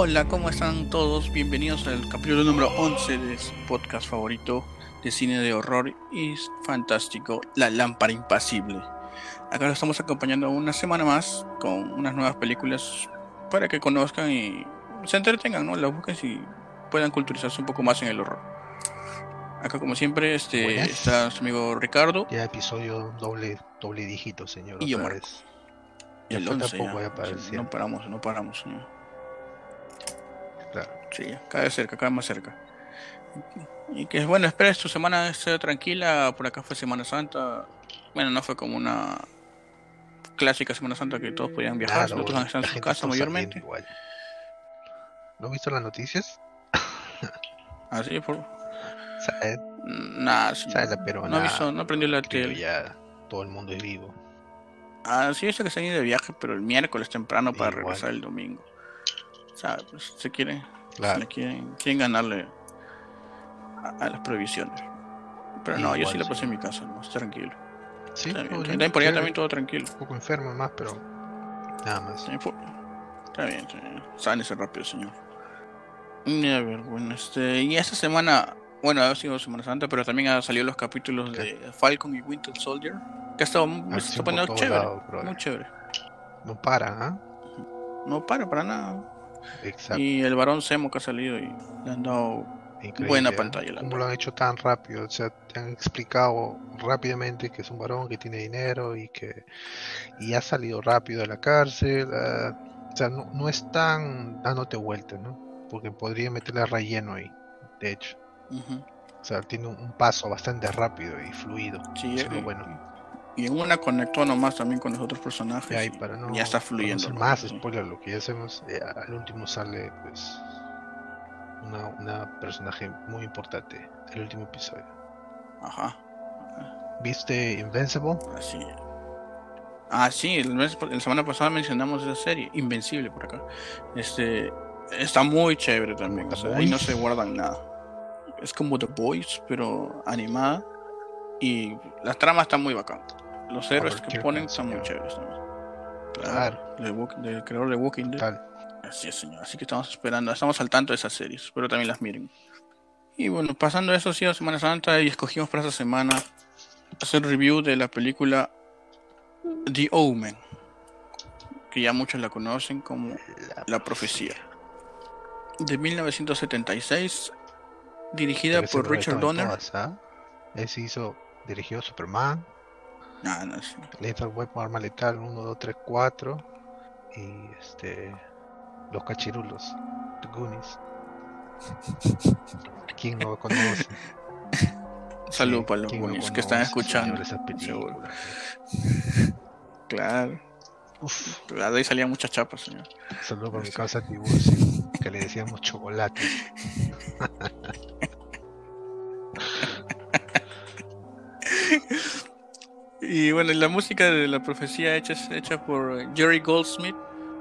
Hola, ¿cómo están todos? Bienvenidos al capítulo número 11 de su podcast favorito de cine de horror y fantástico, La Lámpara Impasible. Acá lo estamos acompañando una semana más con unas nuevas películas para que conozcan y se entretengan, ¿no? La busquen y puedan culturizarse un poco más en el horror. Acá como siempre este Buenas. está su amigo Ricardo Ya episodio doble, doble dígito, señor. Y yo, otra Marco. vez. y el Ya falta 11 poco ya. ya para Sí, 100. no paramos, no paramos, señor. Claro. Sí, cada vez cerca, cada vez más cerca. Y que bueno, espero tu semana esté tranquila. Por acá fue Semana Santa. Bueno, no fue como una clásica Semana Santa que todos podían viajar, todos bueno, están en su casa mayormente. ¿No has visto las noticias? Así, por. ¿Sabes? Nada, sí, ¿Sabes la peruana? no avisó, no prendió la tele. ya todo el mundo es vivo. Ah, sí, eso que se han ido de viaje, pero el miércoles temprano para Igual. regresar el domingo. O sea, pues se quieren, Claro. quieren, quieren ganarle a, a las previsiones. Pero no, yo sí Igual, la pasé sí. en mi casa, ¿no? Tranquilo. Sí, Está bien, también bien, por allá también todo tranquilo. Un poco enfermo más, pero nada más. Sí, fue- Está bien. Sánese rápido, señor. Y a ver, bueno, este. Y esta semana, bueno, ha sido Semana Santa, pero también han salido los capítulos de Falcon y Winter Soldier. Que ha estado, se está Acción por poniendo chévere. muy chévere. No paran, ¿ah? No para para nada. Exacto. Y el varón Semo que ha salido y le han dado. Increíble, buena ¿ah? pantalla, la ¿Cómo lo han hecho tan rápido? O sea, te han explicado rápidamente que es un varón que tiene dinero y que y ha salido rápido de la cárcel. ah, o sea, no, no están dándote vuelta, ¿no? Porque podría meterle relleno ahí, de hecho. Ujú. O sea, tiene un, un paso bastante rápido y fluido. Sí, es lo y- bueno. Y en una conectó nomás también con los otros personajes. Y ahí y para no, ya está para fluyendo. ¿no? más Sí. spoiler lo que ya hacemos, eh, al último sale pues una, una personaje muy importante, el último episodio. Ajá. ¿Viste Invincible? Así. Ah, sí, el mes, la semana pasada mencionamos esa serie, Invencible por acá. Este está muy chévere también, o The sea, ahí no se guardan nada. Es como The Boys, pero animada y la trama está muy bacán. Los héroes que ponen están muy chéveres también. Claro. Del, creador de Walking Dead. Tal. Así es, señor. Así que estamos esperando, estamos al tanto de esas series. Espero también las miren. Y bueno, pasando eso, ha sido Semana Santa y escogimos para esta semana hacer review de la película The Omen, que ya muchos la conocen como La Profecía, de 1976, dirigida por Richard Donner. todas, ¿ah? Ese hizo, dirigió Superman, Ah, no, sí. Lethal Weapon, Arma Letal 1, 2, 3, 4 y este Los Cachirulos, The Goonies. ¿Quién no conoce? Saludos para los ¿quién no que están escuchando. esas películas? Claro, Uf, de ahí salían muchas chapas, señor. saludo por mi Sí. causa Tiburcio, que le decíamos chocolate. Y bueno, la música de la profecía hecha hecha por Jerry Goldsmith,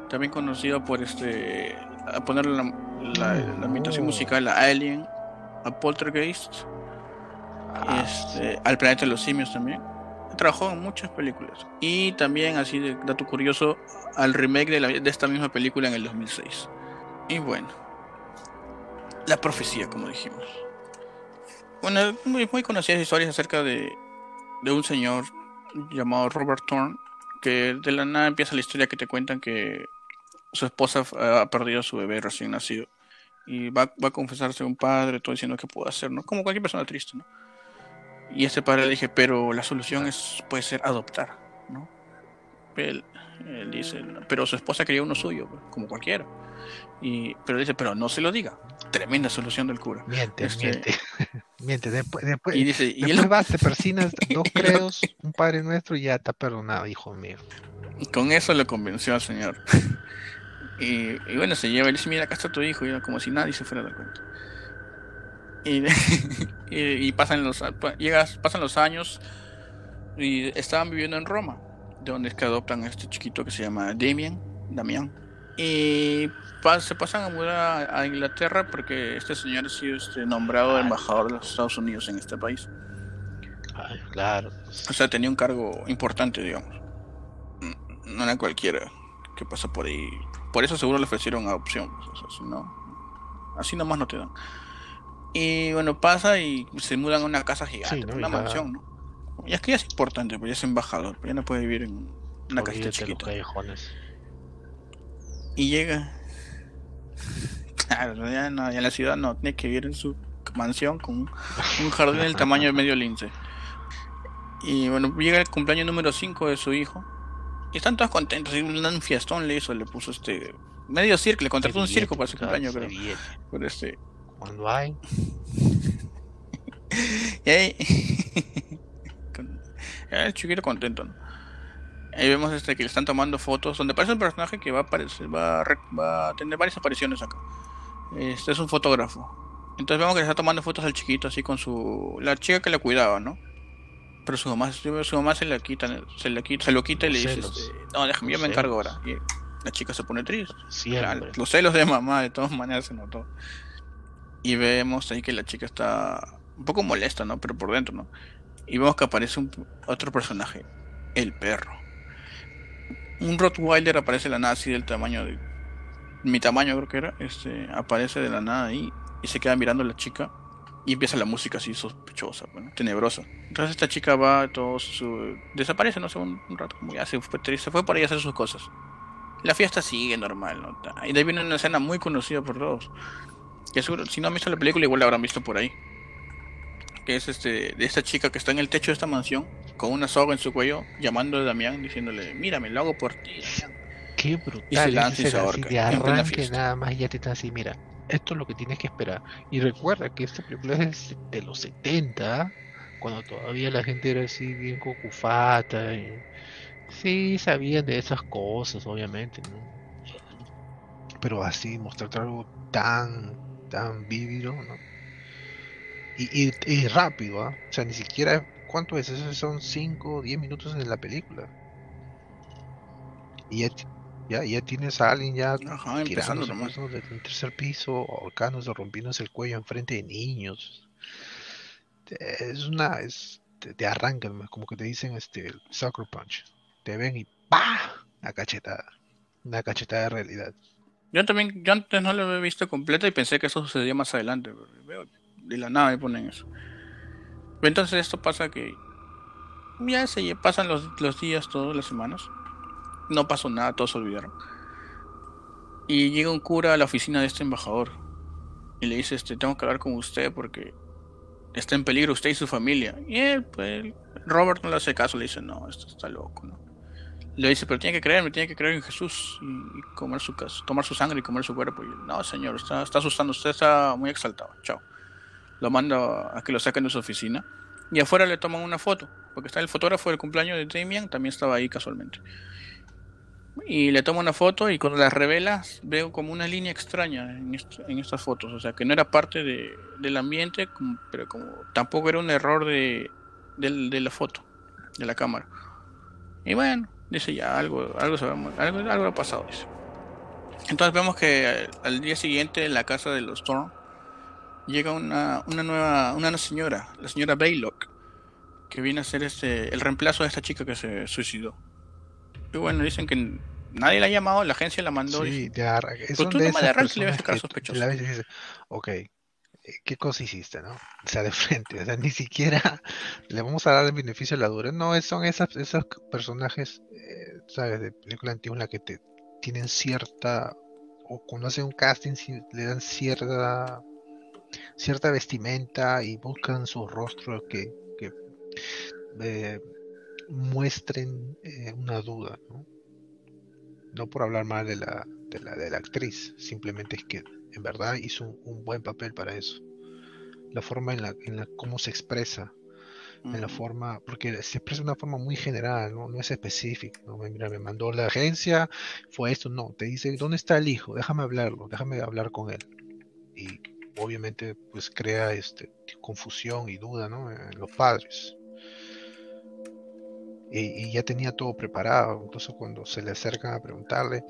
también conocido por este a ponerle la, la, la ambientación Oh. musical a Alien, a Poltergeist, Ah, este, al planeta de los simios también. Trabajó en muchas películas. Y también, así de dato curioso, al remake de, la- de esta misma película en el 2006. Y bueno, la profecía, como dijimos. Bueno, muy, muy conocidas historias acerca de, de un señor llamado Robert Thorne, que de la nada empieza la historia que te cuentan que su esposa eh, ha perdido a su bebé recién nacido. Y va, va a confesarse a un padre, todo diciendo qué puedo hacer, ¿no? Como cualquier persona triste, ¿no? Y este padre le dije, pero la solución es puede ser adoptar, ¿no? Él, él dice, pero su esposa quería uno suyo, pues, como cualquiera. Y, pero dice, pero no se lo diga. Tremenda solución del cura. Miente, Este- miente. miente. Después, después, Y dice, y él vas, te persinas dos credos, un Padre Nuestro y ya está perdonado, hijo mío. Y con eso le convenció al señor. y, y bueno, se lleva y le dice, mira, acá está tu hijo, y como si nadie se fuera a dar cuenta. Y, y, pasan los llegas, pasan los años y estaban viviendo en Roma, de donde es que adoptan a este chiquito que se llama Damien, Damián. Y se pasan a mudar a, a Inglaterra porque este señor ha sido este, nombrado embajador de los Estados Unidos en este país. Ay, claro. O sea, tenía un cargo importante, digamos. No era cualquiera que pasa por ahí Por eso seguro le ofrecieron adopción. Pues, no, así nomás no te dan. Y bueno, pasa y se mudan a una casa gigante, una mansión, ¿no? Y es que ya es importante, pues ya es embajador, pues ya no puede vivir en una casita chiquita. Y llega. Claro, ya, no, ya en la ciudad no, tiene que vivir en su mansión con un jardín del tamaño de medio lince. Y bueno, llega el cumpleaños número 5 de su hijo. Y están todos contentos. Y un fiestón le hizo, le puso este. Medio circo, le contrató un circo para su cumpleaños, creo. Por este. Cuando hay. y ahí. el chiquito contento, ¿no? Ahí vemos este que le están tomando fotos, donde parece un personaje que va a aparecer, va va a tener varias apariciones acá. Este es un fotógrafo. Entonces vemos que le está tomando fotos al chiquito así con su la chica que le cuidaba, ¿no? Pero su mamá, su mamá se la quita, se la quita, se lo quita y le dice, este, no, déjame, yo me encargo ahora. Y la chica se pone triste. los celos de mamá de todas maneras se notó. Y vemos ahí que la chica está un poco molesta, ¿no? Pero por dentro, ¿no? Y vemos que aparece un, otro personaje, el perro. Un Rottweiler aparece de la nada así del tamaño de mi tamaño creo que era, este aparece de la nada ahí y se queda mirando a la chica y empieza la música así sospechosa, bueno, tenebrosa. Entonces esta chica va, todo su... desaparece, no sé, un, rato, como ya se fue, se fue por ahí a hacer sus cosas. La fiesta sigue normal, ¿no? Y de ahí viene una escena muy conocida por todos. Que seguro, si no han visto la película, igual la habrán visto por ahí. Que es este, de esta chica que está en el techo de esta mansión, con una soga en su cuello, llamando a Damián, diciéndole, mírame, lo hago por ti, Damián. Qué brutal. Y se lanza y se De arranque nada más ya te está así, mira, esto es lo que tienes que esperar. Y recuerda que esta película es de los 70, cuando todavía la gente era así bien cocufata. Y... Sí, sabían de esas cosas, obviamente, ¿no? Pero así, mostrarte algo tan, tan vívido, ¿no? Y, y, rápido, ¿ah? O sea, ni siquiera, ¿cuánto es? Esos son 5 o 10 minutos en la película. Y ya, ya tienes a alguien ya Ajá, empezando del tercer piso, o rompiéndose el cuello enfrente de niños. Es una, es, te, arrancan, como que te dicen este, soccer punch. Te ven y ¡pa! Una cachetada. Una cachetada de realidad. Yo también, yo antes no lo había visto completa y pensé que eso sucedía más adelante. Veo, de la nada me ponen eso. Entonces esto pasa que ya se pasan los, los días, todas las semanas no pasó nada, todos se olvidaron. Y llega un cura a la oficina de este embajador y le dice, este, tengo que hablar con usted porque está en peligro usted y su familia. Y él, pues, Robert no le hace caso, le dice, no, esto está loco, ¿no? Le dice, pero tiene que creerme, tiene que creer en Jesús y, comer su tomar su sangre y comer su cuerpo. Y no, señor, está, está asustando, usted está muy exaltado, chao. Lo manda a que lo saquen de su oficina. Y afuera le toman una foto, porque está el fotógrafo del cumpleaños de Damien, también estaba ahí casualmente y le tomo una foto y cuando la revela veo como una línea extraña en, en estas fotos, o sea que no era parte de, del ambiente, pero como tampoco era un error de, de, la foto, de la cámara. Y bueno, dice ya algo, algo, algo, algo ha pasado. Dice. Entonces vemos que al, día siguiente en la casa de los Thorn llega una, una nueva, una señora, la señora Baylock, que viene a ser este, el reemplazo de esta chica que se suicidó. Y bueno, dicen que nadie la ha llamado, la agencia la mandó. Sí, de Arra. Pero tú no de arranque le ves sospechoso. La vez ok, eh, ¿qué cosa hiciste, no? O sea, de frente, o sea, ni siquiera le vamos a dar el beneficio de la dura. No, son esas, esos personajes, eh, ¿sabes? De película antigua que te tienen cierta, o cuando hacen un casting, le dan cierta cierta vestimenta y buscan su rostro que, que eh, muestren eh, una duda, ¿no? ¿no? por hablar mal de la, de la, de la actriz, simplemente es que en verdad hizo un, buen papel para eso. La forma en la, en la cómo se expresa, en la forma, porque se expresa de una forma muy general, no, no es específica. ¿no? Mira, me mandó la agencia, fue esto, no, te dice, ¿dónde está el hijo? Déjame hablarlo, déjame hablar con él. Y obviamente pues crea este confusión y duda ¿no? en los padres y, ya tenía todo preparado. Entonces cuando se le acercan a preguntarle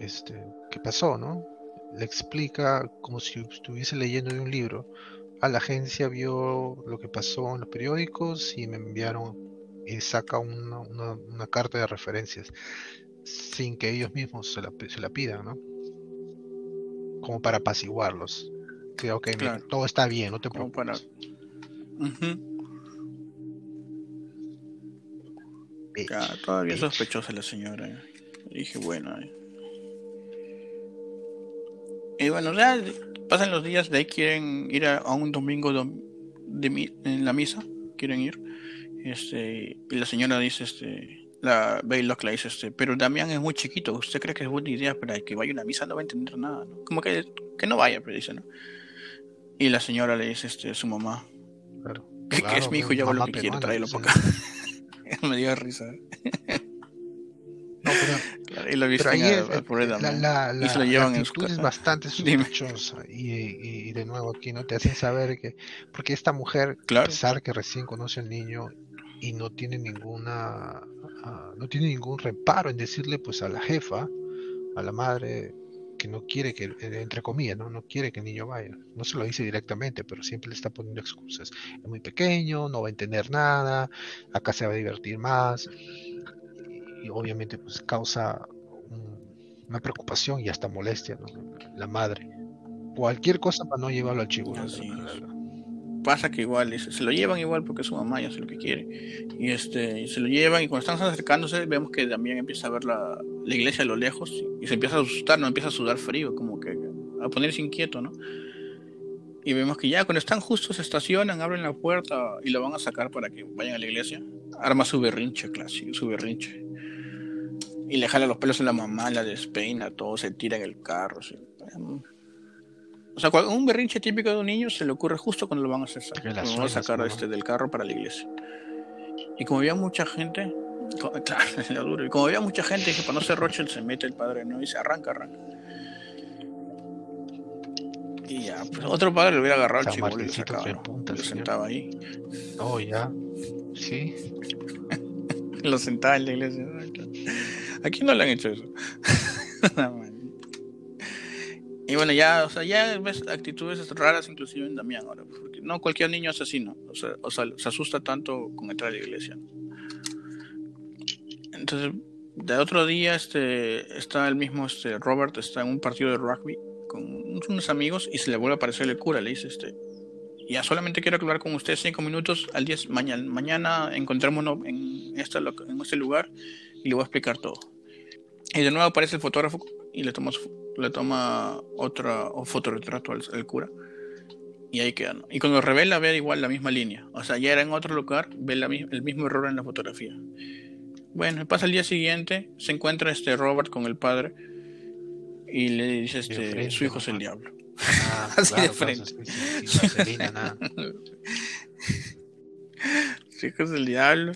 este, qué pasó, ¿no? Le explica como si estuviese leyendo de un libro. A la agencia vio lo que pasó en los periódicos y me enviaron y saca una, una, carta de referencias. sin que ellos mismos se la, se la pidan, ¿no? Como para apaciguarlos. Que, ok, mira, Claro. todo está bien, no te preocupes. Ujú. Bitch, Ya, todavía bitch. sospechosa la señora. dije, bueno. eh. Y bueno, ya pasan los días, de ahí quieren ir a, a un domingo dom- de mi- en la misa, quieren ir. Este, y la señora dice, este, la Baylock le dice, este, pero Damián es muy chiquito, ¿usted cree que es buena idea para que vaya a una misa? No va a entender nada, ¿no? Como que, que no vaya, pero dice, ¿no? Y la señora le dice, este, a su mamá, Claro. que, es mi hijo y pues, hago lo que peruana, tráelo para acá. Me dio risa. No, pero, Claro, y lo visten ahí a- es- al pobre la, la, y la- se lo la llevan en su actitud es bastante sospechosa. Y, y- y de nuevo aquí no te hacen saber que. Porque esta mujer, a Claro. pesar que recién conoce al niño y no tiene ninguna. ah, no tiene ningún reparo en decirle pues a la jefa, a la madre, que no quiere que, eh, entre comillas, ¿no? no quiere que el niño vaya. No se lo dice directamente, pero siempre le está poniendo excusas. Es muy pequeño, no va a entender nada, acá se va a divertir más. Y, y obviamente pues causa un- una preocupación y hasta molestia, ¿no? La madre. Cualquier cosa para no llevarlo al chivo. Pasa que igual se lo llevan igual porque su mamá ya hace lo que quiere. Y este, y se lo llevan y cuando están acercándose vemos que también empieza a ver la, la iglesia a lo lejos y se empieza a asustar, no empieza a sudar frío, como que a ponerse inquieto, ¿no? Y vemos que ya cuando están justos se estacionan, abren la puerta y lo van a sacar para que vayan a la iglesia. Arma su berrinche, clásico, su berrinche. Y le jala los pelos a la mamá, la despeina, todo se tira en el carro. O sea, un berrinche típico de un niño se le ocurre justo cuando lo van a hacer cuando van a sacar este, del carro para la iglesia. Y como había mucha gente, claro. Y como había mucha gente, dije, para no ser Rochel, se mete el padre, ¿no? Y se arranca, arranca. Y ya, pues otro padre le hubiera agarrado al San chico y sacaba, que ¿no? punta, Lo señor. sentaba ahí. Oh, ya. Sí. Lo sentaba en la iglesia. Aquí no le han hecho eso. y bueno, ya, o sea, ya ves actitudes raras inclusive en Damián ahora. Porque no cualquier niño es así, ¿no? O sea, o sea, se asusta tanto con entrar a la iglesia. ¿no? Entonces, de otro día, este, está el mismo este, Robert, está en un partido de rugby con unos amigos y se le vuelve a aparecer el cura. Le dice, este, ya solamente quiero hablar con usted cinco minutos al día mañana, mañana encontrémonos en, esta, en este lugar y le voy a explicar todo. Y de nuevo aparece el fotógrafo y le toma, le toma otra o fotorretrato al, al cura. Y ahí queda. Y cuando revela, ve igual la misma línea. O sea, ya era en otro lugar, ve la el mismo error en la fotografía. Bueno, pasa el día siguiente, se encuentra este Robert con el padre y le dice, este, frente, su hijo es el diablo. Ah, Así de frente. claro, sin- sin vaselina, nada. Su hijo es el diablo.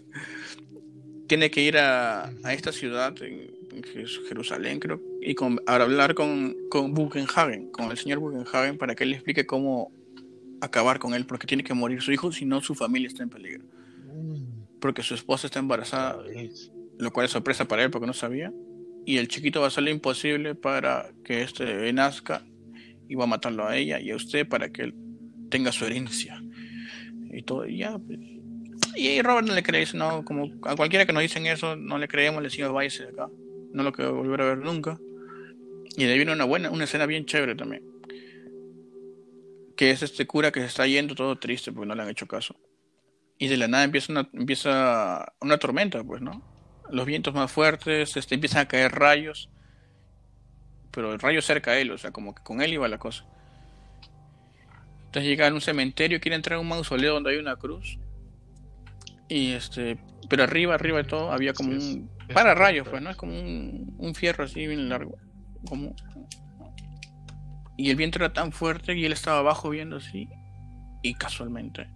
Tiene que ir a, a esta ciudad, en, en Jerusalén, creo, y con, a hablar con, con Buchenhagen, con el señor Buchenhagen, para que él le explique cómo acabar con él, porque tiene que morir su hijo, si no su familia está en peligro. Mm, Porque su esposa está embarazada, lo cual es sorpresa para él porque no sabía. Y el chiquito va a hacer lo imposible para que este bebé nazca y va a matarlo a ella y a usted para que él tenga su herencia. Y todo, y ya. pues. Y Robert no le cree, no, como a cualquiera que nos dicen eso, no le creemos, le decimos váyase de acá. No lo quiero volver a ver nunca. Y de ahí viene una buena, una escena bien chévere también. Que es este cura que se está yendo todo triste porque no le han hecho caso. Y de la nada empieza una, empieza una tormenta, pues, ¿no? Los vientos más fuertes, este, empiezan a caer rayos. Pero el rayo cerca a él, o sea, como que con él iba la cosa. Entonces llega a un cementerio, quiere entrar a un mausoleo donde hay una cruz. Y este, pero arriba, arriba de todo, había como un es- para es rayos, correcto. pues, ¿no? Es como un, un fierro así bien largo. Como... Y el viento era tan fuerte y él estaba abajo viendo así. Y casualmente,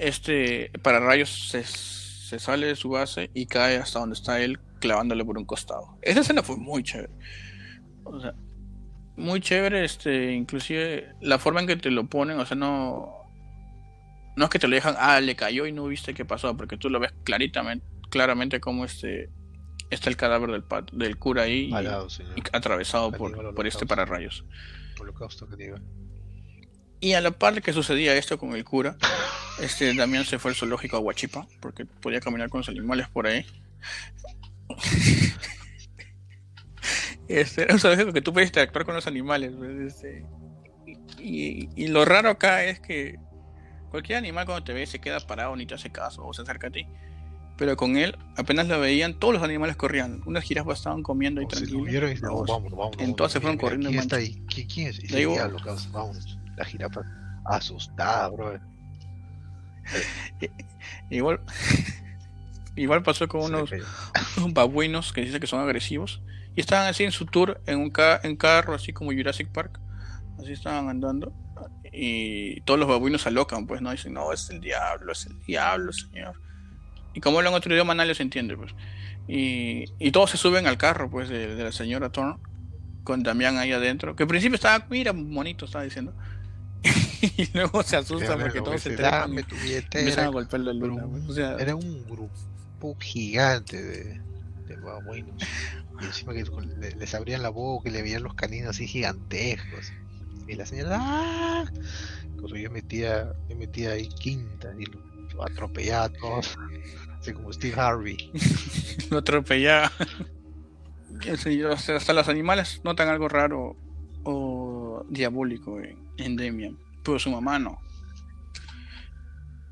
este para rayos se, se sale de su base y cae hasta donde está él, clavándole por un costado. Esa escena fue muy chévere. O sea, muy chévere, este, inclusive la forma en que te lo ponen, o sea, no. No es que te lo dejan, ah, le cayó y no viste qué pasó, porque tú lo ves claritamente, claramente como este está el cadáver del, pat- del cura ahí Malado, y atravesado Caníbal por, por este pararrayos. Holocausto que diga. Y a la par que sucedía esto con el cura, este Damián se fue al zoológico a Huachipa, porque podía caminar con los animales por ahí. Este, un zoológico que tú puedes interactuar con los animales. pues, este, y, y lo raro acá es que cualquier animal cuando te ve se queda parado ni te hace caso o se acerca a ti. Pero con él, apenas lo veían, todos los animales corrían. Unas jirafas estaban comiendo ahí tranquilos. Todos. vamos, vamos, En vamos, todas se mira, fueron mira, corriendo ¿Quién está ahí? ¿Qui- ¿Quién es? Ese diablo, vamos. La jirafa asustada, bro. Igual, igual pasó con unos babuinos que dice que son agresivos. Y estaban así en su tour en un ca- en carro así como Jurassic Park. Así estaban andando. Y todos los babuinos se alocan pues no dicen no es el diablo es el diablo señor y como hablan otro idioma nadie se entiende pues. Y, y todos se suben al carro pues de, de la señora Thorne con Damián ahí adentro que al principio estaba mira bonito estaba diciendo y luego se asustan Claro, porque todos se trepan Dame y empiezan a golpear la luna un- o sea Era un grupo gigante de, de babuinos. Y encima que les abrían la boca y le veían los caninos así gigantescos. Y la señora, ¡ah! Cuando yo metía, yo metía ahí quinta y lo, lo atropellaba a todos. Así como Steve Harvey. lo atropellaba. Hasta los animales notan algo raro o diabólico en, en Demian, pero su mamá no.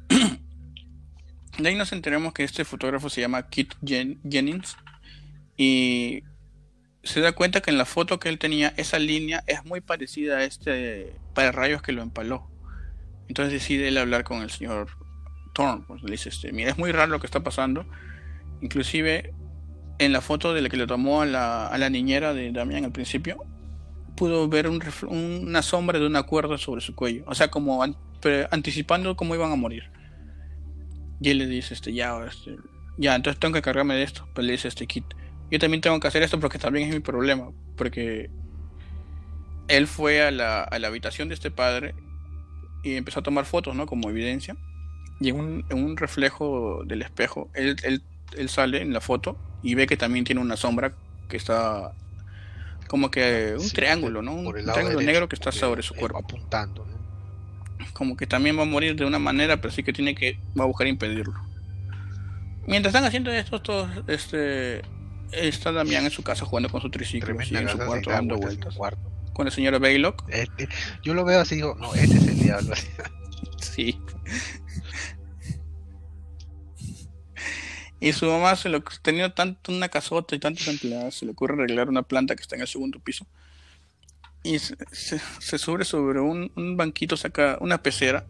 De ahí nos enteramos que este fotógrafo se llama Kit Jen- Jennings y se da cuenta que en la foto que él tenía esa línea es muy parecida a este rayos que lo empaló. Entonces decide él hablar con el señor Thorne. Pues le dice, este, mira, es muy raro lo que está pasando. Inclusive en la foto de la que le tomó a la, a la niñera de Damián al principio, pudo ver un una sombra de una cuerda sobre su cuello. O sea, como anticipando cómo iban a morir. Y él le dice, este, ya, este, ya, entonces tengo que cargarme de esto. Pero le dice este Kit, yo también tengo que hacer esto porque también es mi problema. Porque él fue a la, a la habitación de este padre y empezó a tomar fotos, ¿no? Como evidencia. Y en un, en un reflejo del espejo, él, él, él sale en la foto y ve que también tiene una sombra que está como que un Sí, triángulo, ¿no? Un el triángulo derecho, negro que está sobre su cuerpo. Apuntando, ¿no? Como que también va a morir de una manera, pero sí que tiene que va a buscar impedirlo. Mientras están haciendo esto, todos, este, está Damián en su casa jugando con su triciclo, así en su cuarto dando vueltas el cuarto. Con la señora Baylock, Este- yo lo veo así y digo, no, este es el diablo. Sí. Y su mamá se lo tenía tanto una casota y tantas empleadas, se le ocurre arreglar una planta que está en el segundo piso. Y se, se- se sube sobre un, un banquito, saca una pecera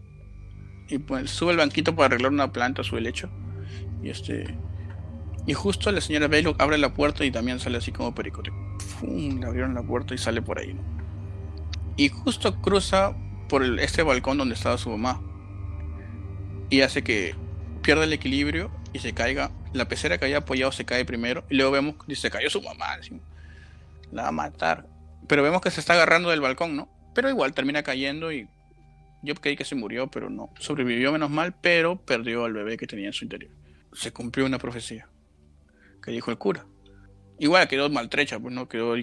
y pues sube el banquito para arreglar una planta, sube el hecho. Y este y justo la señora Baylock abre la puerta y también sale así como pericote. ¡Fum! Le abrieron la puerta y sale por ahí. ¿no? Y justo cruza por el- este balcón donde estaba su mamá. Y hace que pierda el equilibrio y se caiga. La pecera que había apoyado se cae primero. Y luego vemos que se cayó su mamá. La va a matar. Pero vemos que se está agarrando del balcón, ¿no? Pero igual termina cayendo y yo creí que se murió, pero no. Sobrevivió menos mal, pero perdió al bebé que tenía en su interior. Se cumplió una profecía que dijo el cura. Igual quedó maltrecha, pues no quedó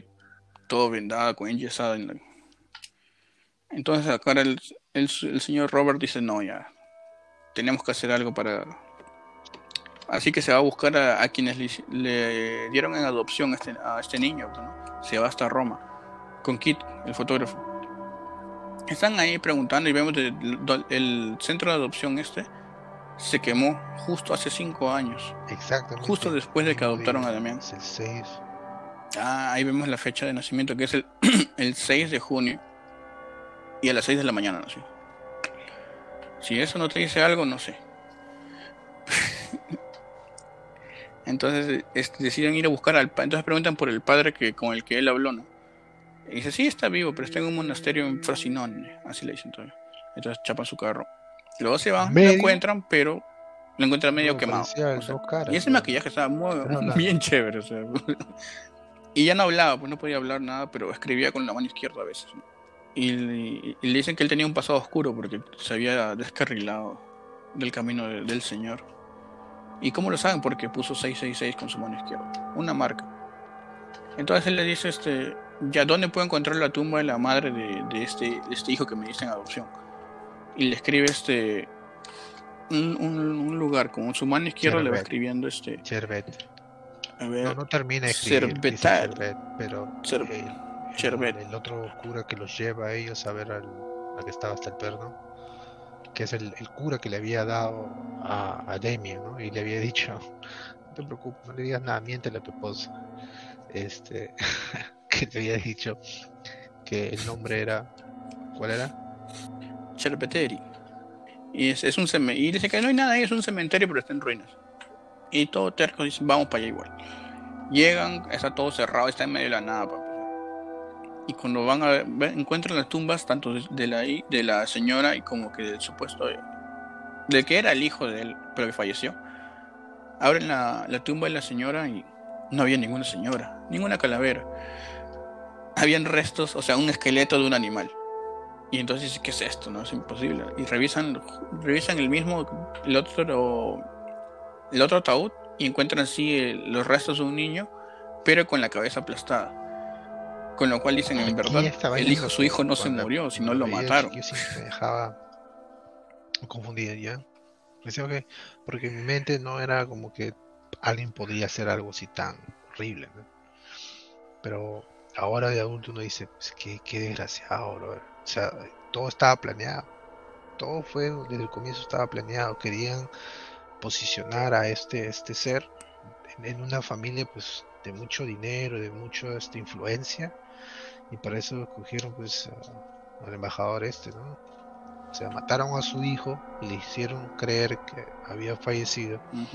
todo vendada, con enyesada en la, entonces acá el, el señor Robert dice, no, ya, tenemos que hacer algo para... Así que se va a buscar a, a quienes le, le dieron en adopción a este, a este niño, ¿no? Se va hasta Roma, con Kit, el fotógrafo. Están ahí preguntando y vemos el, el centro de adopción este se quemó justo hace cinco años, Exactamente. justo después de que adoptaron a Damián. es el 6. Ah, ahí vemos la fecha de nacimiento, que es el, el 6 de junio. Y a las 6 de la mañana nació. Si eso no te dice algo, no sé. Entonces es- deciden ir a buscar al padre. Entonces preguntan por el padre que, con el que él habló, ¿no? Y dice, sí, está vivo, pero está en un monasterio en Frosinone. Así le dicen todavía. Entonces chapan su carro. Luego se van, lo encuentran, pero lo encuentran medio quemado. O sea, caras, y ese maquillaje estaba muy, bien chévere. O sea. y ya no hablaba, pues no podía hablar nada, pero escribía con la mano izquierda a veces. ¿no? Y, y- y le dicen que él tenía un pasado oscuro porque se había descarrilado del camino de- del Señor. ¿Y cómo lo saben? Porque puso 666 con su mano izquierda. Una marca. Entonces él le dice, este, ya dónde puedo encontrar la tumba de la madre de, de este, de este hijo que me diste en adopción. Y le escribe este un, un- un lugar con su mano izquierda le va escribiendo este Chervet. no, no termina de escribir, pero el, otro cura que los lleva a ellos a ver al, que estaba hasta el perno, que es el, cura que le había dado a, a ¿no? Y le había dicho, no te preocupes, no le digas nada, miéntele a tu esposa. Este, que le había dicho que el nombre era, ¿cuál era? Cherpeteri. Y es, es un cementerio, y dice que no hay nada ahí, es un cementerio, pero está en ruinas. Y todo terco dice, vamos para allá igual. Llegan, está todo cerrado, está en medio de la nada, Y cuando van a ver, encuentran las tumbas tanto de la, de la señora y como que del supuesto del que era el hijo de él, pero que falleció. Abren la, la tumba de la señora y no había ninguna señora, ninguna calavera. Habían restos, o sea, un esqueleto de un animal. Y entonces, ¿qué es esto? No es imposible. Y revisan, revisan el mismo, el otro, el otro ataúd y encuentran así eh, los restos de un niño, pero con la cabeza aplastada. Con lo cual dicen, en verdad, el hijo, su hijo no se murió, sino lo mataron. Yo sí me dejaba confundido ya. Decía que, porque en mi mente no era como que alguien podría hacer algo así tan horrible. Pero ahora de adulto uno dice, pues, qué, qué desgraciado, bro. O sea, todo estaba planeado. Todo fue, desde el comienzo estaba planeado. Querían posicionar a este, este ser en, una familia pues de mucho dinero, de mucha este, influencia. Y para eso escogieron pues al embajador este, ¿no? O sea, mataron a su hijo y le hicieron creer que había fallecido. Y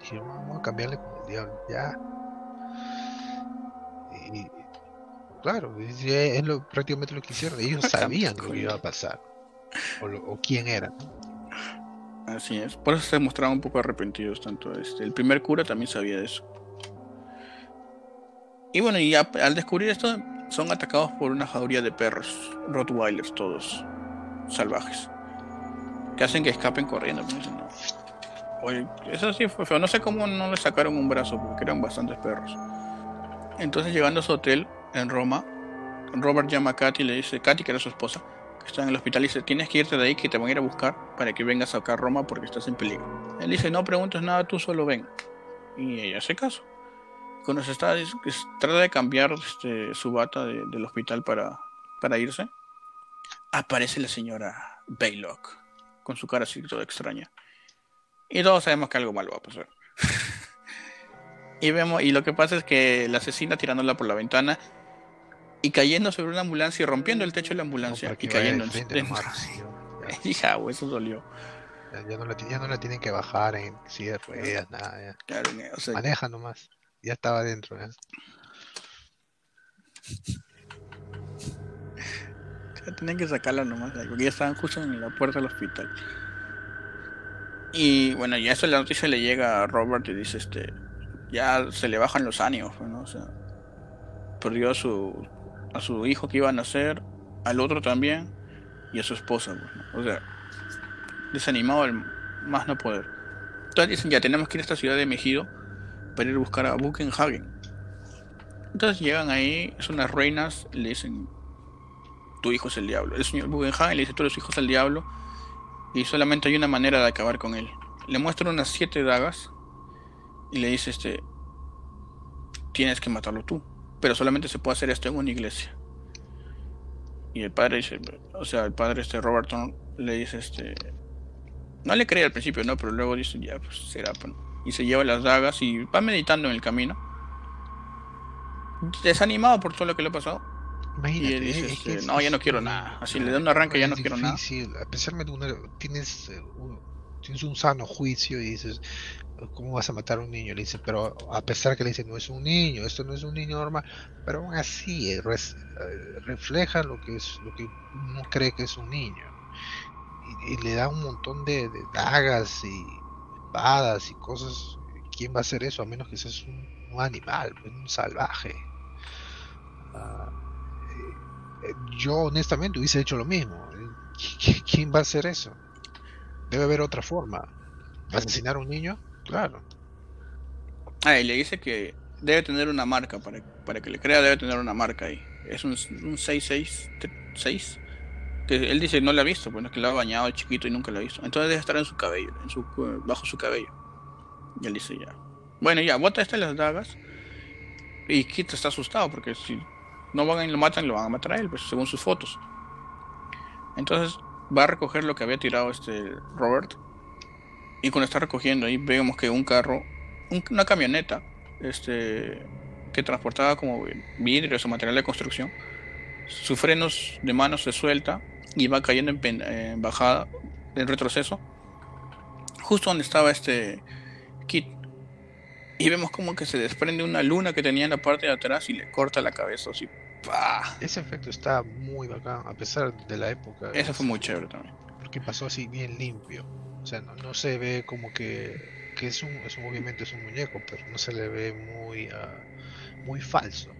dijeron, vamos a cambiarle con el diablo, ya. Y, Claro, es, lo, prácticamente lo que hicieron. Ellos sabían lo que iba a pasar. O, quién era. Así es. Por eso se mostraban un poco arrepentidos tanto este. El primer cura también sabía de eso. Y bueno, y al descubrir esto, son atacados por una jauría de perros, Rottweilers, todos salvajes, que hacen que escapen corriendo. Oye, eso sí fue feo. No sé cómo no le sacaron un brazo, porque eran bastantes perros. Entonces, llegando a su hotel, en Roma, Robert llama a Katy y le dice, Katy, que era su esposa, que está en el hospital, y dice, tienes que irte de ahí, que te van a ir a buscar para que vengas acá a Roma porque estás en peligro. Él dice, no preguntes nada, tú solo ven. Y ella hace caso. Cuando se está, trata de cambiar este, su bata del hospital para, para irse, aparece la señora Baylock, con su cara así toda extraña. Y todos sabemos que algo malo va a pasar. y vemos, y lo que pasa es que la asesina tirándola por la ventana y cayendo sobre una ambulancia y rompiendo el techo de la ambulancia y cayendo en Hija, eso dolió. Ya, no la, ya, no la, tienen que bajar en silla de ruedas, nada. Maneja nomás. Ya estaba adentro. Ya. tienen que sacarla nomás, porque ya estaban justo en la puerta del hospital. Y bueno, ya eso la noticia le llega a Robert y dice, este, ya se le bajan los ánimos, pues, perdió a su, a su hijo que iba a nacer, al otro también, y a su esposa, pues, O sea, desanimado al más no poder. Entonces dicen, ya tenemos que ir a esta ciudad de Mejido para ir a buscar a Buckenhagen. Entonces llegan ahí, son unas reinas, le dicen, tu hijo es el diablo. El señor Buckenhagen le dice, tú eres hijo del diablo, y solamente hay una manera de acabar con él. Le muestran unas siete dagas y le dice, este, tienes que matarlo tú, pero solamente se puede hacer esto en una iglesia. Y el padre dice, o sea, el padre este Robertson le dice, este, no le cree al principio, no, pero luego dice, ya, pues será, pues, y se lleva las dagas y va meditando en el camino, desanimado por todo lo que le ha pasado. y él dice, este, no, ya no quiero nada. Así le da un arranque, ya no quiero nada. Especialmente tienes, eh, tienes un sano juicio y dices, ¿cómo vas a matar a un niño? Le dice, pero a pesar que le dice, no es un niño, esto no es un niño normal, pero aún así eh, eh, refleja lo que es lo que uno cree que es un niño. Y, le da un montón de, dagas y espadas y cosas. ¿Quién va a hacer eso a menos que seas un, animal, un salvaje? Ah, eh, yo honestamente hubiese hecho lo mismo. ¿Quién va a hacer eso? Debe haber otra forma. ¿Asesinar a un niño? Claro. Ah, y le dice que debe tener una marca, para, para que le crea debe tener una marca ahí. Es un, un 666. Él dice no la ha visto, bueno, es que lo ha bañado chiquito y nunca lo ha visto. Entonces debe estar en su cabello, en su, bajo su cabello. Y él dice ya. Bueno, ya, bota estas las dagas. Y Kit está asustado porque si no van y lo matan, lo van a matar a él, pues, según sus fotos. Entonces va a recoger lo que había tirado este Robert. Y cuando está recogiendo ahí vemos que un carro, una camioneta, este, que transportaba como vidrios o material de construcción, sus frenos de mano se suelta y va cayendo en, bajada, en retroceso, justo donde estaba este Kit. Y vemos como que se desprende una luna que tenía en la parte de atrás y le corta la cabeza así ese efecto está muy bacán, a pesar de la época. Eso fue muy chévere también. Porque pasó así bien limpio. O sea, no, se ve como que, que es, un, es un, obviamente es un muñeco, pero no se le ve muy, ah, muy falso.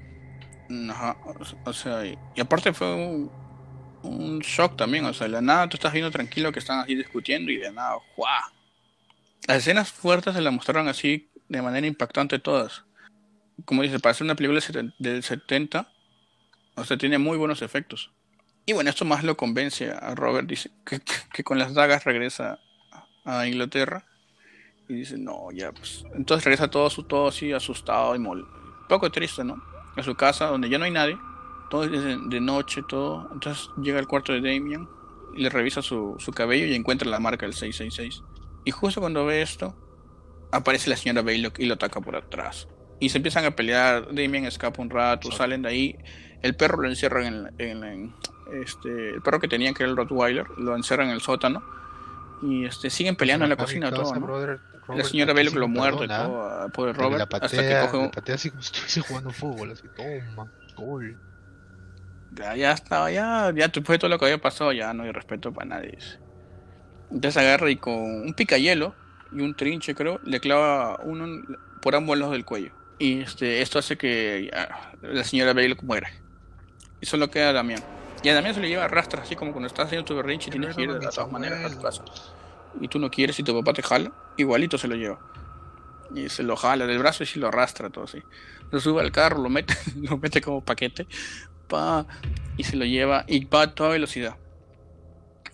Ajá, o sea, y, aparte fue un, un, shock también, o sea, de la nada tú estás viendo tranquilo que están así discutiendo y de nada, ¡guau! Las escenas fuertes se las mostraron así de manera impactante todas. Como dice, para ser una película del 70, o sea, tiene muy buenos efectos. Y bueno, esto más lo convence a Robert, dice que, con las dagas regresa a Inglaterra. Y dice, no, ya pues. Entonces regresa todo, todo así asustado y mol poco triste, ¿no? A su casa, donde ya no hay nadie. Todo es de, noche, todo. Entonces llega al cuarto de Damien le revisa su, su cabello y encuentra la marca del 666. Y justo cuando ve esto, aparece la señora Baylock y lo ataca por atrás. Y se empiezan a pelear. Damien escapa un rato, salen de ahí el perro lo encierran en, este, el perro que tenían que era el Rottweiler, lo encierran en el sótano y este siguen peleando en la cocina todo, la señora ve lo muerde todo, pobre Robert, hasta que coge un... patea así como si estuviese jugando fútbol, así, toma, gol. Ya, ya estaba, ya, ya después de todo lo que había pasado, ya no hay respeto para nadie. Entonces agarra y con un picayelo y un trinche, creo, le clava uno por ambos lados del cuello. Y este, esto hace que la señora Bale muera. Y solo queda Damián. Y a Damián se le lleva arrastra, así como cuando estás haciendo tu berrinche y tienes que ir de todas maneras a tu casa. Y tú no quieres y tu papá te jala, igualito se lo lleva. Y se lo jala del brazo y se lo arrastra todo así. Lo sube al carro, lo mete, lo mete como paquete, y se lo lleva y va a toda velocidad.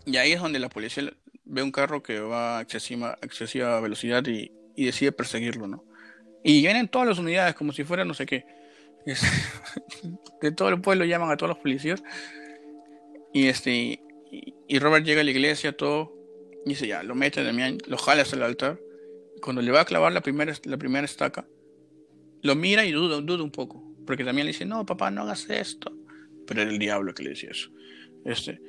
Y ahí es donde la policía ve un carro que va a excesiva, excesiva velocidad y, y decide perseguirlo, ¿no? Y vienen todas las unidades como si fuera no sé qué. de todo el pueblo llaman a todos los policías. Y este y Robert llega a la iglesia, todo, y dice ya, lo mete Damián, lo jala hasta el altar. Cuando le va a clavar la primera, la primera estaca, lo mira y duda, duda un poco. Porque también le dice, no, papá, no hagas esto. Pero era el diablo que le decía eso. Este.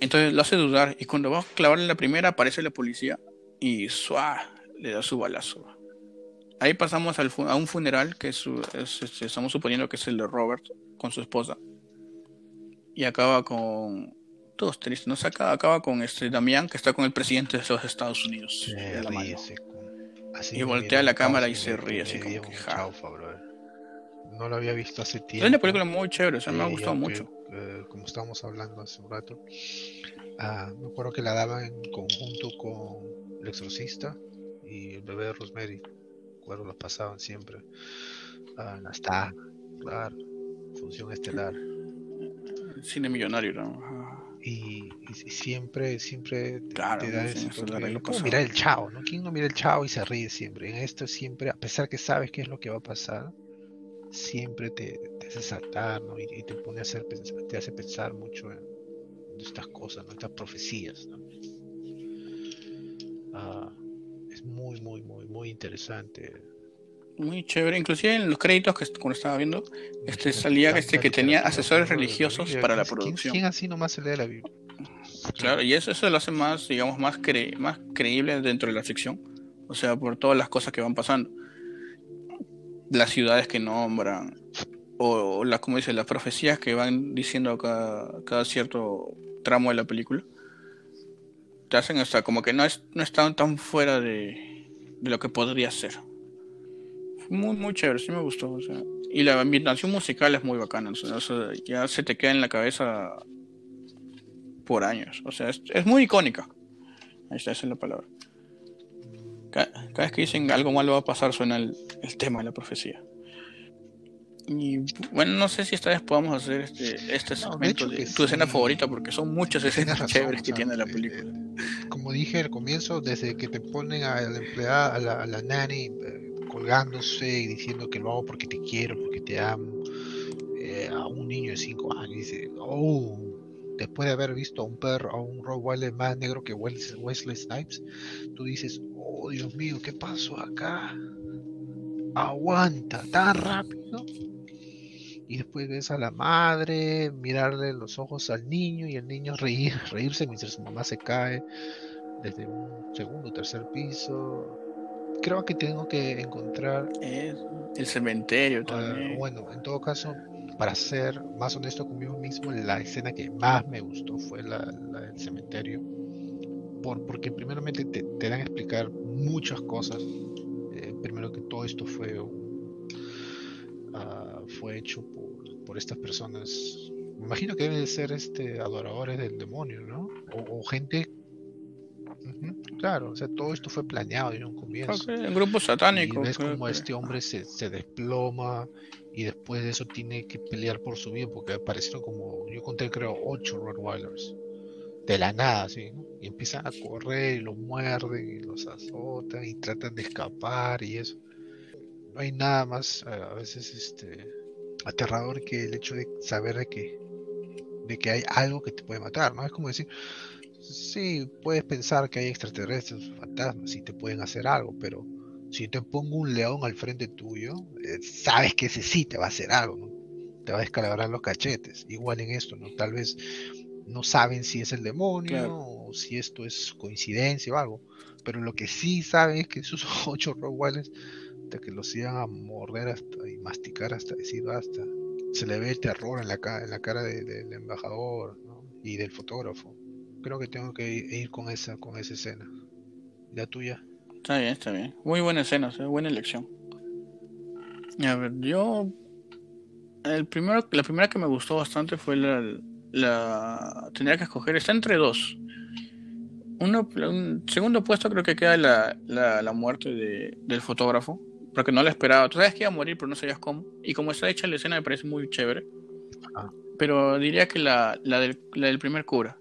Entonces lo hace dudar. Y cuando va a clavarle la primera, aparece la policía y ¡suá! le da su balazo. Ahí pasamos al a un funeral que es, este, estamos suponiendo que es el de Robert con su esposa. Y acaba con. Todos tristes, ¿no? Acaba, acaba con este Damián que está con el presidente de los Estados Unidos. la mano. y voltea la cámara y se ríe así como que No lo había visto hace tiempo. Es una película muy chévere, o sea, me ha gustado mucho. Eh, como estábamos hablando hace un rato, ah, me acuerdo que la daban en conjunto con El Exorcista y El bebé de Rosemary recuerdo los pasaban siempre. Ah, está, claro, función estelar. Cine millonario, ¿no? Y, siempre, siempre te, da ese mira el chao, ¿no? ¿Quién no mira el chao y se ríe siempre? En esto siempre, a pesar que sabes qué es lo que va a pasar, siempre te, hace saltar, ¿no? Y, te pone a hacer te hace pensar mucho en, estas cosas, ¿no? Estas profecías, ¿no? Ah, muy, muy, muy, muy interesante. Muy chévere, inclusive en los créditos que cuando estaba viendo, este salía este que tenía asesores religiosos para la producción. ¿Quién así nomás se lee la Biblia? Claro, y eso, eso lo hace más, digamos, más, cre más creíble dentro de la ficción. O sea, por todas las cosas que van pasando. Las ciudades que nombran, o, las, como dice, las profecías que van diciendo cada, cada cierto tramo de la película te hacen hasta como que no, es, no están tan fuera de, de lo que podría ser. Muy, muy chévere, sí me gustó. y la ambientación musical es muy bacana. ya se te queda en la cabeza por años. O sea, es, es muy icónica. Ahí está, esa es la palabra. Cada, vez que dicen algo malo va a pasar, suena el, el tema de la profecía. Y bueno, no sé si esta vez podamos hacer este, este segmento de, tu escena favorita, porque son muchas escenas chéveres que tiene la película. como dije al comienzo, desde que te ponen a la empleada, a la, nanny, eh, colgándose y diciendo que lo hago porque te quiero, porque te amo, eh, a un niño de 5 años, dice, oh, después de haber visto a un perro, a un Rottweiler más negro que Wesley Snipes, tú dices, oh Dios mío, ¿qué pasó acá? Aguanta, tan rápido. Y después ves a la madre mirarle los ojos al niño y el niño reír, reírse mientras su mamá se cae desde un segundo o tercer piso. Creo que tengo que encontrar. el cementerio ah, también. bueno, en todo caso, para ser más honesto conmigo mismo, la escena que más me gustó fue la, del cementerio. Por, porque primeramente te, dan a explicar muchas cosas. Eh, primero que todo esto fue, uh, fue hecho por, por, estas personas. Me imagino que deben de ser este, adoradores del demonio, ¿no? O, gente Claro, o sea, todo esto fue planeado en un comienzo. En grupo satánico. Y ves como este hombre se, se, desploma y después de eso tiene que pelear por su vida porque aparecieron como, yo conté creo, ocho Rottweilers. De la nada, sí, Y empiezan a correr y los muerden y los azotan y tratan de escapar y eso. No hay nada más a veces este aterrador que el hecho de saber de que de que hay algo que te puede matar, ¿no? Es como decir, sí, puedes pensar que hay extraterrestres, fantasmas y te pueden hacer algo, pero si te pongo un león al frente tuyo, eh, sabes que ese sí te va a hacer algo, ¿no? Te va a descalabrar los cachetes. Igual en esto, ¿no? Tal vez no saben si es el demonio o si esto es coincidencia o algo. Pero lo que sí saben es que esos ocho Rottweilers, de que los iban a morder hasta y masticar hasta decir basta. Se le ve el terror en la, en la cara del embajador y del fotógrafo. Creo que tengo que ir con esa, con esa escena. La tuya. Está bien, está bien. Muy buena escena, buena elección. A ver, yo. El primero, la primera que me gustó bastante fue la. la tendría que escoger. Está entre dos. Uno, un segundo puesto creo que queda la, la, muerte de, del fotógrafo. Porque no la esperaba. Tú sabes que iba a morir, pero no sabías cómo. Y como está hecha la escena me parece muy chévere. Ah. Pero diría que la, la, del, la del primer cura.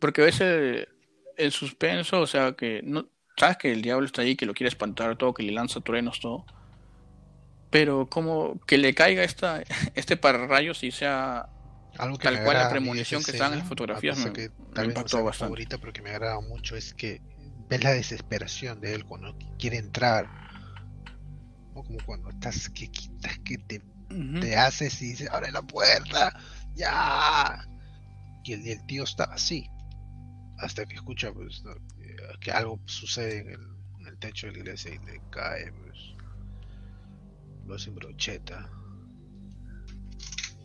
Porque a veces el suspenso, o sea, que no, sabes que el diablo está ahí, que lo quiere espantar todo, que le lanza truenos, todo. Pero como que le caiga esta, este pararrayos y sea Algo que tal cual la premonición que está en las fotografías me, que me impactó bastante. Favorita, pero que me agrada mucho es que ves la desesperación de él cuando quiere entrar. O como cuando estás que quitas que te, te haces y dices, abre la puerta, ya. Y el, el tío estaba así. Hasta que escucha pues, que algo sucede en el, techo de la iglesia y le cae, pues, lo hace brocheta.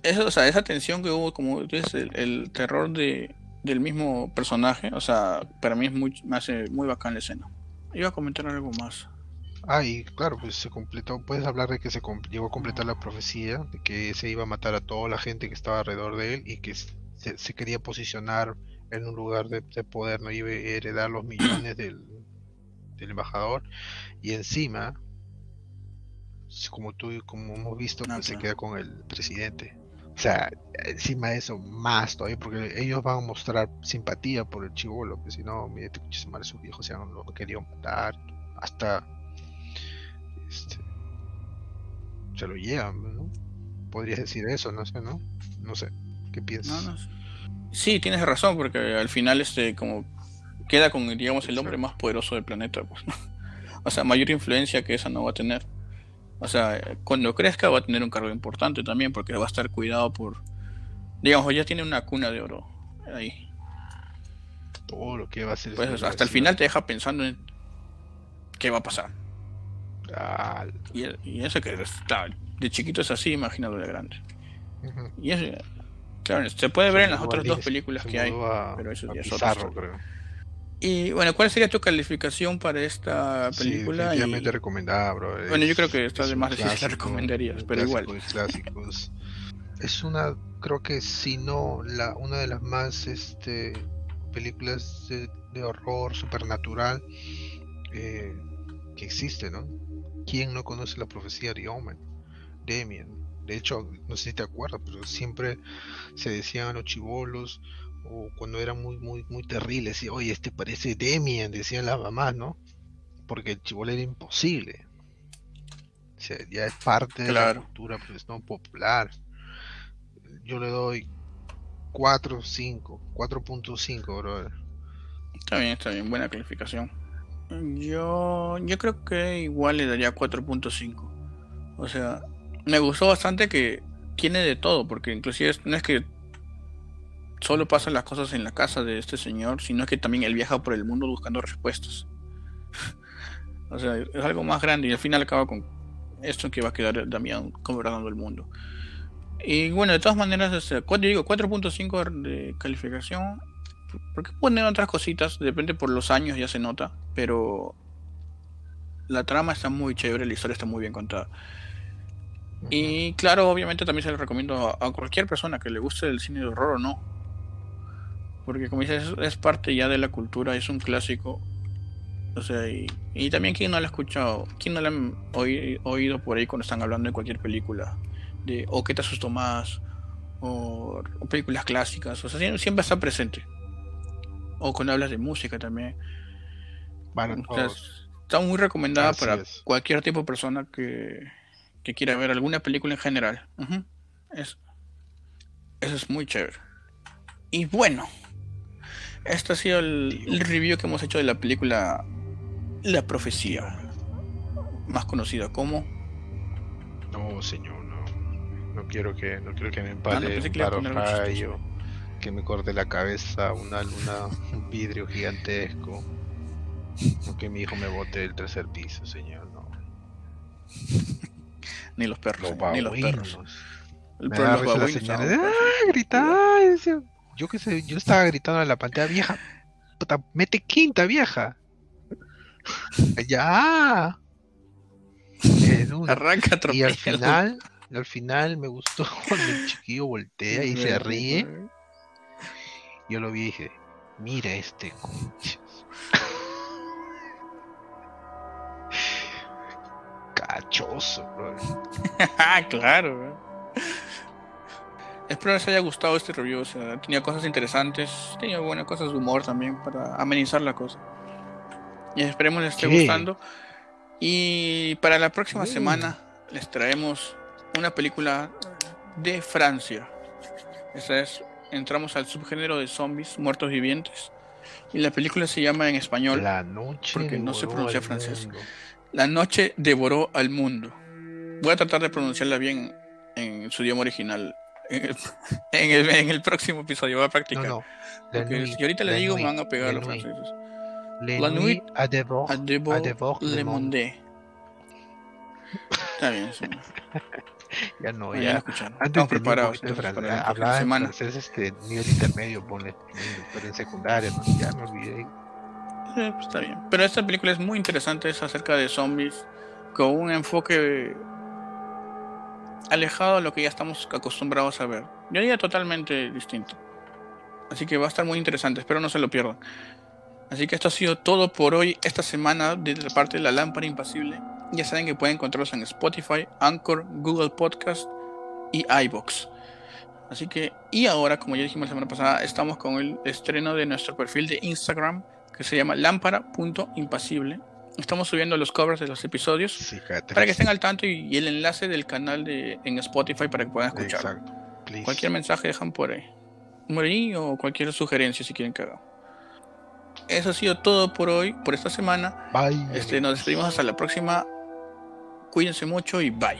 Eso, o sea, esa tensión que hubo, como dices, el, terror de, del mismo personaje, o sea, para mí es muy, me hace muy bacán la escena. Iba a comentar algo más. Ah, y claro, pues se completó, puedes hablar de que se llegó a completar la profecía, de que se iba a matar a toda la gente que estaba alrededor de él y que se quería posicionar en un lugar de, poder, no iba a heredar los millones del, embajador y encima, como tú como hemos visto, pues se queda con el presidente. O sea, encima de eso, más todavía, porque ellos van a mostrar simpatía por el chivolo, que si no, mire, te escuches mal, sus viejos se han, lo querían matar, hasta este, se lo llevan, ¿no? Podrías decir eso, no sé, ¿no? No sé, ¿qué piensas? No, no sé. Sí, tienes razón, porque al final este como queda con digamos el hombre más poderoso del planeta, pues, O sea, mayor influencia que esa no va a tener. O sea, cuando crezca va a tener un cargo importante también, porque va a estar cuidado por digamos, ya tiene una cuna de oro ahí. Todo lo que va a hacer. Pues hasta el final te deja pensando en qué va a pasar. Y, y, eso que de chiquito es así, imagínalo de grande. Y se puede ver en las otras dos películas que hay, pero eso ya es. Creo. Y bueno, ¿cuál sería tu calificación para esta película? Sí, y... recomendada, bro. Bueno, yo creo que está de más decir la recomendarías, pero igual. Clásicos. Es una, creo que si no, la, una de las más este, películas de, horror supernatural eh, que existe, ¿no? ¿Quién no conoce la profecía de Omen? Damien, de hecho, no sé si te acuerdas, pero siempre se decían los chivolos, o cuando era muy, muy, muy terrible, decía, oye, este parece Demian, decían las mamás, ¿no? Porque el chivolo era imposible. O sea, ya es parte de la cultura pues, no popular. Yo le doy 4, 5, 4.5, brother. Está bien, está bien, buena calificación. Yo, yo creo que igual le daría 4.5. O sea, me gustó bastante que tiene de todo, porque inclusive no es que solo pasan las cosas en la casa de este señor, sino que también él viaja por el mundo buscando respuestas. o sea, es algo más grande y al final acaba con esto que va a quedar Damián gobernando el mundo. Y bueno, de todas maneras, este, cuatro- digo 4.5 de calificación porque ponen otras cositas, depende por los años, ya se nota, pero la trama está muy chévere, la historia está muy bien contada. Y claro, obviamente también se le recomiendo a, a cualquier persona que le guste el cine de horror o no. Porque como dices, es, es parte ya de la cultura, es un clásico. O sea, y, y también quien no lo ha escuchado, quien no lo han oí- oído por ahí cuando están hablando de cualquier película, de o qué te asustó más, o, o películas clásicas, o sea, siempre, siempre está presente. O cuando hablas de música también. O sea, está muy recomendada Así para es. cualquier tipo de persona que, que quiera ver alguna película en general. Es- eso es muy chévere. Y bueno, este ha sido el, el review que hemos hecho de la película La Profecía, más conocida como... No, señor, no. No quiero que, no quiero que me Ah, no, empale un rayo, que me corte la cabeza, una luna, un vidrio gigantesco. O que mi hijo me bote del tercer piso, señor, no. Ni los perros, Los ni los perros. El Me pro- da los babuinos, señora ah, decía, Yo que sé, yo estaba gritando en la pantalla, vieja, puta, mete quinta, vieja. Ya. Arranca Y al final, al final me gustó cuando el chiquillo voltea y se ríe. Yo lo vi y dije, mira este conchas. Bro. Ah, claro. Espero les haya gustado este review. O sea, tenía cosas interesantes, tenía buenas cosas de humor también para amenizar la cosa. Y esperemos les esté ¿Qué? gustando. Y para la próxima semana les traemos una película de Francia. Esta es, entramos al subgénero de zombies, muertos vivientes. Y la película se llama en español La noche porque no se pronuncia francés. mundo. La noche devoró al mundo. Voy a tratar de pronunciarla bien en su idioma original. En el, en el, en el próximo episodio voy a No, practicar. no. Porque nuit, si ahorita le digo me nuit, van a pegar los nuit. franceses. La nuit a devor, Le monde. Monde. Está bien, sí. Ya no, Ya, ya. escucharon. Antes Estamos preparados. próxima hablaba en semana. francés este nivel intermedio, ponle, pero en secundaria, ¿no? ya me olvidé. Eh, pues está bien. Pero esta película es muy interesante, es acerca de zombies, con un enfoque alejado de lo que ya estamos acostumbrados a ver. Yo diría totalmente distinto. Así que va a estar muy interesante, espero no se lo pierdan. Así que esto ha sido todo por hoy, esta semana, de la parte de la lámpara impasible. Ya saben que pueden encontrarlos en Spotify, Anchor, Google Podcast y iBox. Así que, y ahora, como ya dijimos la semana pasada, estamos con el estreno de nuestro perfil de Instagram que se llama lámpara.impasible. Estamos subiendo los covers de los episodios cállate. para que estén al tanto y, y el enlace del canal de, en Spotify para que puedan escuchar. Exacto. Please. Cualquier mensaje dejan por ahí. Ahí o cualquier sugerencia si quieren que haga. Eso ha sido todo por hoy, por esta semana. Bye. Este, nos despedimos hasta la próxima. Cuídense mucho y bye.